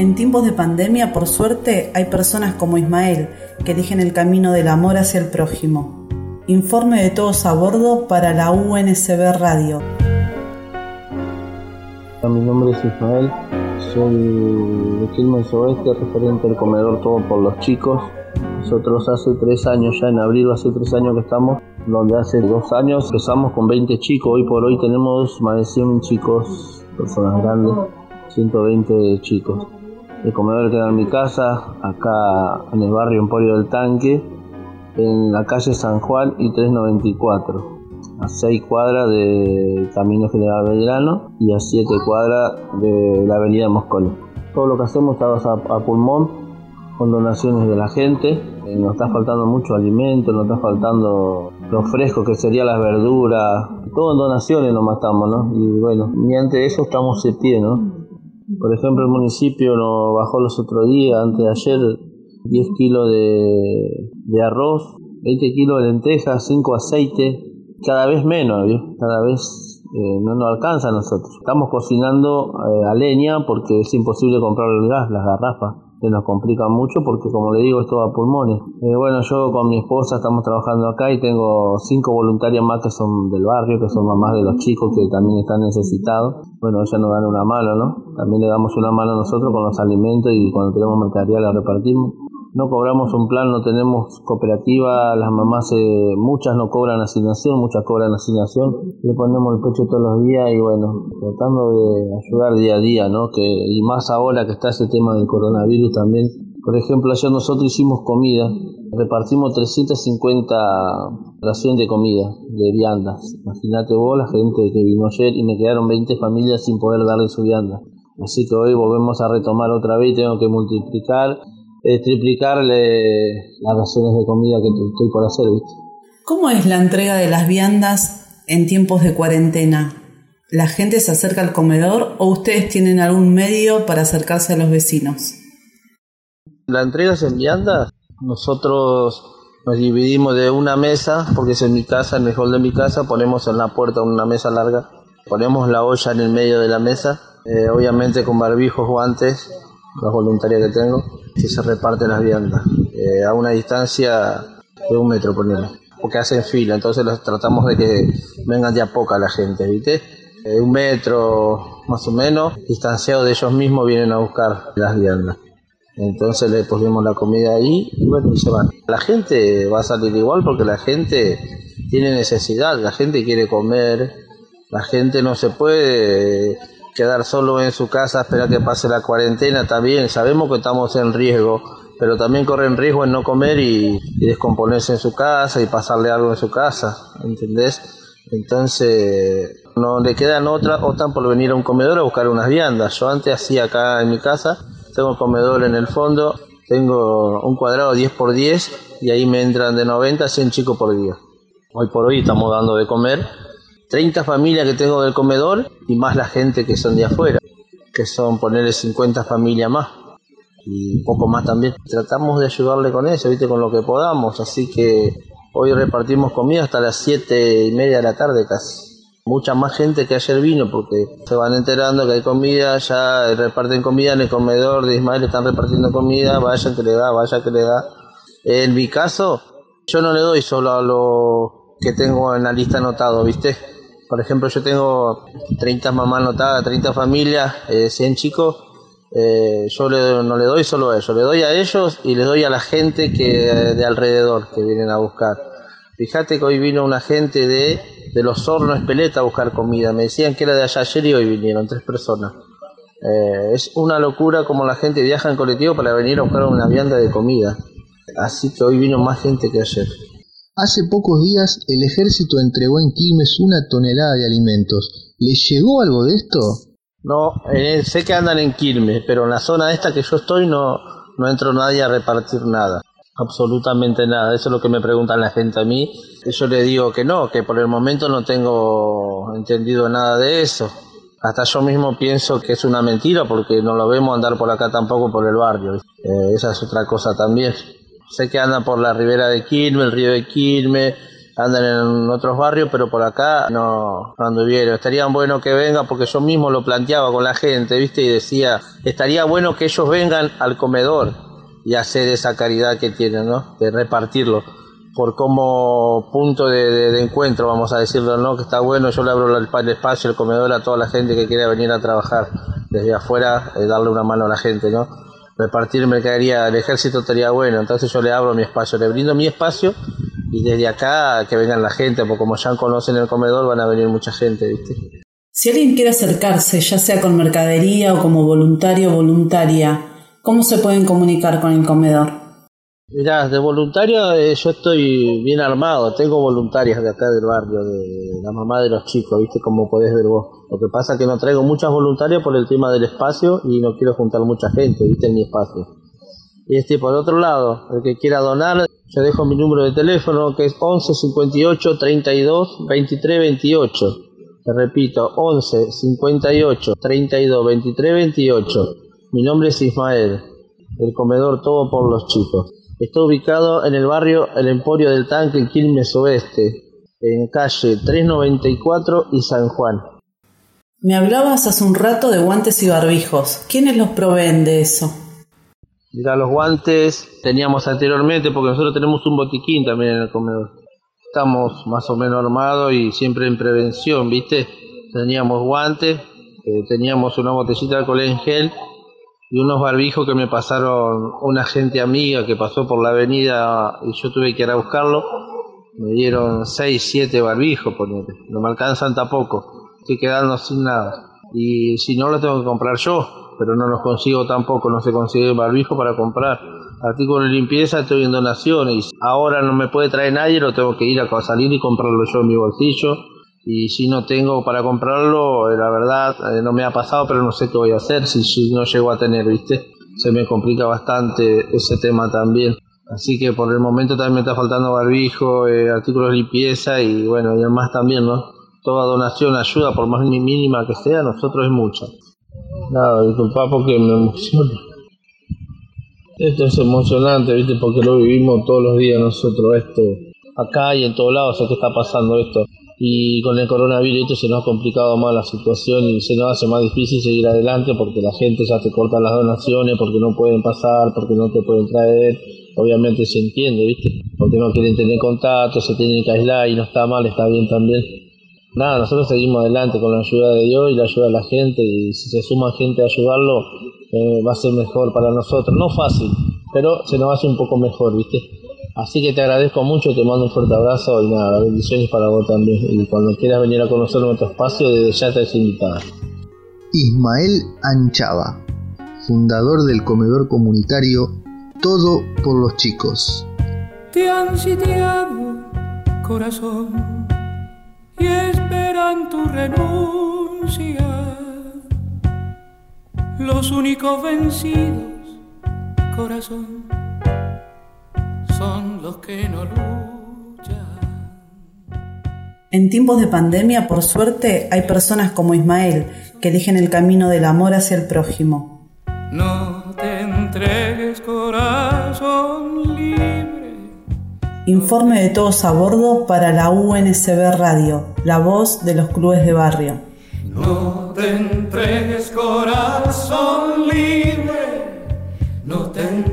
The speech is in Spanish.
En tiempos de pandemia, por suerte, hay personas como Ismael que eligen el camino del amor hacia el prójimo. Informe de todos a bordo para la UNSB Radio. Mi nombre es Ismael, soy de Quilmes Oeste, referente al comedor Todo por los Chicos. Nosotros hace tres años, ya en abril hace tres años que estamos, donde hace dos años empezamos con 20 chicos, hoy por hoy tenemos más de 100 chicos, personas grandes, 120 chicos. El comedor queda en mi casa, acá en el barrio Emporio del Tanque, en la calle San Juan y 394, a 6 cuadras del Camino General Belgrano y a 7 cuadras de la Avenida Mosconi. Todo lo que hacemos está a, a pulmón, con donaciones de la gente. Eh, nos está faltando mucho alimento, nos está faltando lo fresco que serían las verduras, todo en donaciones nomás estamos, ¿no? Y bueno, mediante eso estamos de pie, ¿no? Por ejemplo, el municipio nos bajó los otros días, antes de ayer, 10 kilos de, de arroz, 20 kilos de lentejas, 5 aceite, cada vez menos, cada vez eh, no nos alcanza a nosotros. Estamos cocinando eh, a leña porque es imposible comprar el gas, las garrafas que nos complica mucho porque como le digo es todo a pulmones. Eh, bueno, yo con mi esposa estamos trabajando acá y tengo cinco voluntarias más que son del barrio, que son mamás de los chicos que también están necesitados. Bueno, ellas nos dan una mano, ¿no? También le damos una mano a nosotros con los alimentos y cuando tenemos mercadería la repartimos no cobramos un plan, no tenemos cooperativa, las mamás, eh, muchas no cobran asignación, muchas cobran asignación, le ponemos el pecho todos los días y bueno, tratando de ayudar día a día, ¿no? Que, y más ahora que está ese tema del coronavirus también. Por ejemplo, ayer nosotros hicimos comida, repartimos 350 raciones de comida, de viandas. Imagínate vos, la gente que vino ayer y me quedaron 20 familias sin poder darle su vianda. Así que hoy volvemos a retomar otra vez tengo que multiplicar eh, triplicarle las raciones de comida que estoy por hacer. ¿Cómo es la entrega de las viandas en tiempos de cuarentena? ¿La gente se acerca al comedor o ustedes tienen algún medio para acercarse a los vecinos? La entrega es en viandas. Nosotros nos dividimos de una mesa, porque es en mi casa, en el hall de mi casa, ponemos en la puerta una mesa larga, ponemos la olla en el medio de la mesa, eh, obviamente con barbijos, guantes, las voluntarias que tengo, que se reparten las viandas eh, a una distancia de un metro, ponele, porque hacen fila, entonces los tratamos de que vengan de a poca la gente, ¿viste? Eh, un metro más o menos, distanciado de ellos mismos, vienen a buscar las viandas. Entonces le ponemos la comida ahí y bueno, y se van. La gente va a salir igual porque la gente tiene necesidad, la gente quiere comer, la gente no se puede quedar solo en su casa, esperar que pase la cuarentena, también sabemos que estamos en riesgo, pero también corren riesgo en no comer y, descomponerse en su casa y pasarle algo en su casa, ¿entendés? Entonces no le quedan otra, optan por venir a un comedor a buscar unas viandas. Yo antes hacía acá en mi casa, tengo un comedor en el fondo, tengo un cuadrado 10 por 10 y ahí me entran de 90 a 100 chicos por día. Hoy por hoy estamos dando de comer 30 familias que tengo del comedor y más la gente que son de afuera, que son ponerle 50 familias más y poco más también. Tratamos de ayudarle con eso, ¿viste? con lo que podamos, así que hoy repartimos comida hasta las 7 y media de la tarde casi. Mucha más gente que ayer vino porque se van enterando que hay comida, ya reparten comida en el comedor de Ismael, están repartiendo comida, vaya que le da, vaya que le da. En mi caso, yo no le doy solo a lo que tengo en la lista anotado, ¿viste? Por ejemplo, yo tengo 30 mamás anotadas, 30 familias, 100 eh, chicos. Eh, yo no le doy solo a ellos, le doy a ellos y le doy a la gente que de alrededor que vienen a buscar. Fíjate que hoy vino una gente de, de los hornos Espeleta a buscar comida. Me decían que era de ayer y hoy vinieron tres personas. Eh, es una locura como la gente viaja en colectivo para venir a buscar una vianda de comida. Así que hoy vino más gente que ayer. Hace pocos días el ejército entregó en Quilmes una tonelada de alimentos. ¿Les llegó algo de esto? No, eh, sé que andan en Quilmes, pero en la zona esta que yo estoy no, no entró nadie a repartir nada. Absolutamente nada. Eso es lo que me preguntan la gente a mí. Yo le digo que no, que por el momento no tengo entendido nada de eso. Hasta yo mismo pienso que es una mentira porque no lo vemos andar por acá tampoco por el barrio. Eh, esa es otra cosa también. Sé que andan por la ribera de Quilmes, el río de Quilmes, andan en otros barrios, pero por acá no, no anduvieron. Estaría bueno que vengan porque yo mismo lo planteaba con la gente, ¿viste? Y decía, estaría bueno que ellos vengan al comedor y hacer esa caridad que tienen, ¿no? De repartirlo por como punto de, encuentro, vamos a decirlo, ¿no? Que está bueno, yo le abro el, espacio, el comedor a toda la gente que quiera venir a trabajar desde afuera, eh, darle una mano a la gente, ¿no? Repartir mercadería, el ejército estaría bueno, entonces yo le abro mi espacio, le brindo mi espacio y desde acá que vengan la gente, porque como ya conocen el comedor van a venir mucha gente, ¿viste? Si alguien quiere acercarse, ya sea con mercadería o como voluntario voluntaria, ¿cómo se pueden comunicar con el comedor? Mirá, de voluntario eh, yo estoy bien armado, tengo voluntarias de acá del barrio, de, la mamá de los chicos, viste como podés ver vos. Lo que pasa es que no traigo muchas voluntarias por el tema del espacio y no quiero juntar mucha gente, viste, en mi espacio. Y este, por otro lado, el que quiera donar, yo dejo mi número de teléfono que es 11 58 32 23 28. Te repito, 11 58 32 23 28. Mi nombre es Ismael, el comedor todo por los chicos. Está ubicado en el barrio El Emporio del Tanque, en Quilmes Oeste, en calle 394 y San Juan. Me hablabas hace un rato de guantes y barbijos. ¿Quiénes los proveen de eso? Mira, los guantes teníamos anteriormente porque nosotros tenemos un botiquín también en el comedor. Estamos más o menos armados y siempre en prevención, ¿viste? Teníamos guantes, eh, teníamos una botellita de alcohol en gel y unos barbijos que me pasaron una gente amiga que pasó por la avenida y yo tuve que ir a buscarlo. Me dieron 6, 7 barbijos, no me alcanzan tampoco, estoy quedando sin nada. Y si no, lo tengo que comprar yo, pero no los consigo tampoco, no se consigue barbijo para comprar. Artículo de limpieza estoy en donaciones, ahora no me puede traer nadie, lo tengo que ir a salir y comprarlo yo en mi bolsillo y si no tengo para comprarlo, eh, la verdad eh, no me ha pasado, pero no sé qué voy a hacer si, no llego a tener, ¿viste? Se me complica bastante ese tema también. Así que por el momento también me está faltando barbijo, eh, artículos de limpieza y bueno, y además también, ¿no? Toda donación ayuda, por más mínima que sea, nosotros es mucha. Nada, disculpa porque me emociona. Esto es emocionante, ¿viste? Porque lo vivimos todos los días nosotros, esto. Acá y en todos lados, o ¿qué está pasando esto? Y con el coronavirus se nos ha complicado más la situación y se nos hace más difícil seguir adelante porque la gente ya te corta las donaciones, porque no pueden pasar, porque no te pueden traer, obviamente se entiende, ¿viste? Porque no quieren tener contacto, se tienen que aislar y no está mal, está bien también. Nada, nosotros seguimos adelante con la ayuda de Dios y la ayuda de la gente y si se suma gente a ayudarlo eh, va a ser mejor para nosotros. No fácil, pero se nos hace un poco mejor, ¿viste? Así que te agradezco mucho, te mando un fuerte abrazo y nada, bendiciones para vos también. Y cuando quieras venir a conocer nuestro espacio, desde ya te invitada. Ismael Anchava, fundador del comedor comunitario Todo por los Chicos. Te han sitiado, corazón, y esperan tu renuncia. Los únicos vencidos, corazón que no luchan. En tiempos de pandemia, por suerte, hay personas como Ismael que eligen el camino del amor hacia el prójimo. No te entregues corazón libre. Informe de todos a bordo para la UNSB Radio, la voz de los clubes de barrio. No te entregues corazón libre, no te entregues.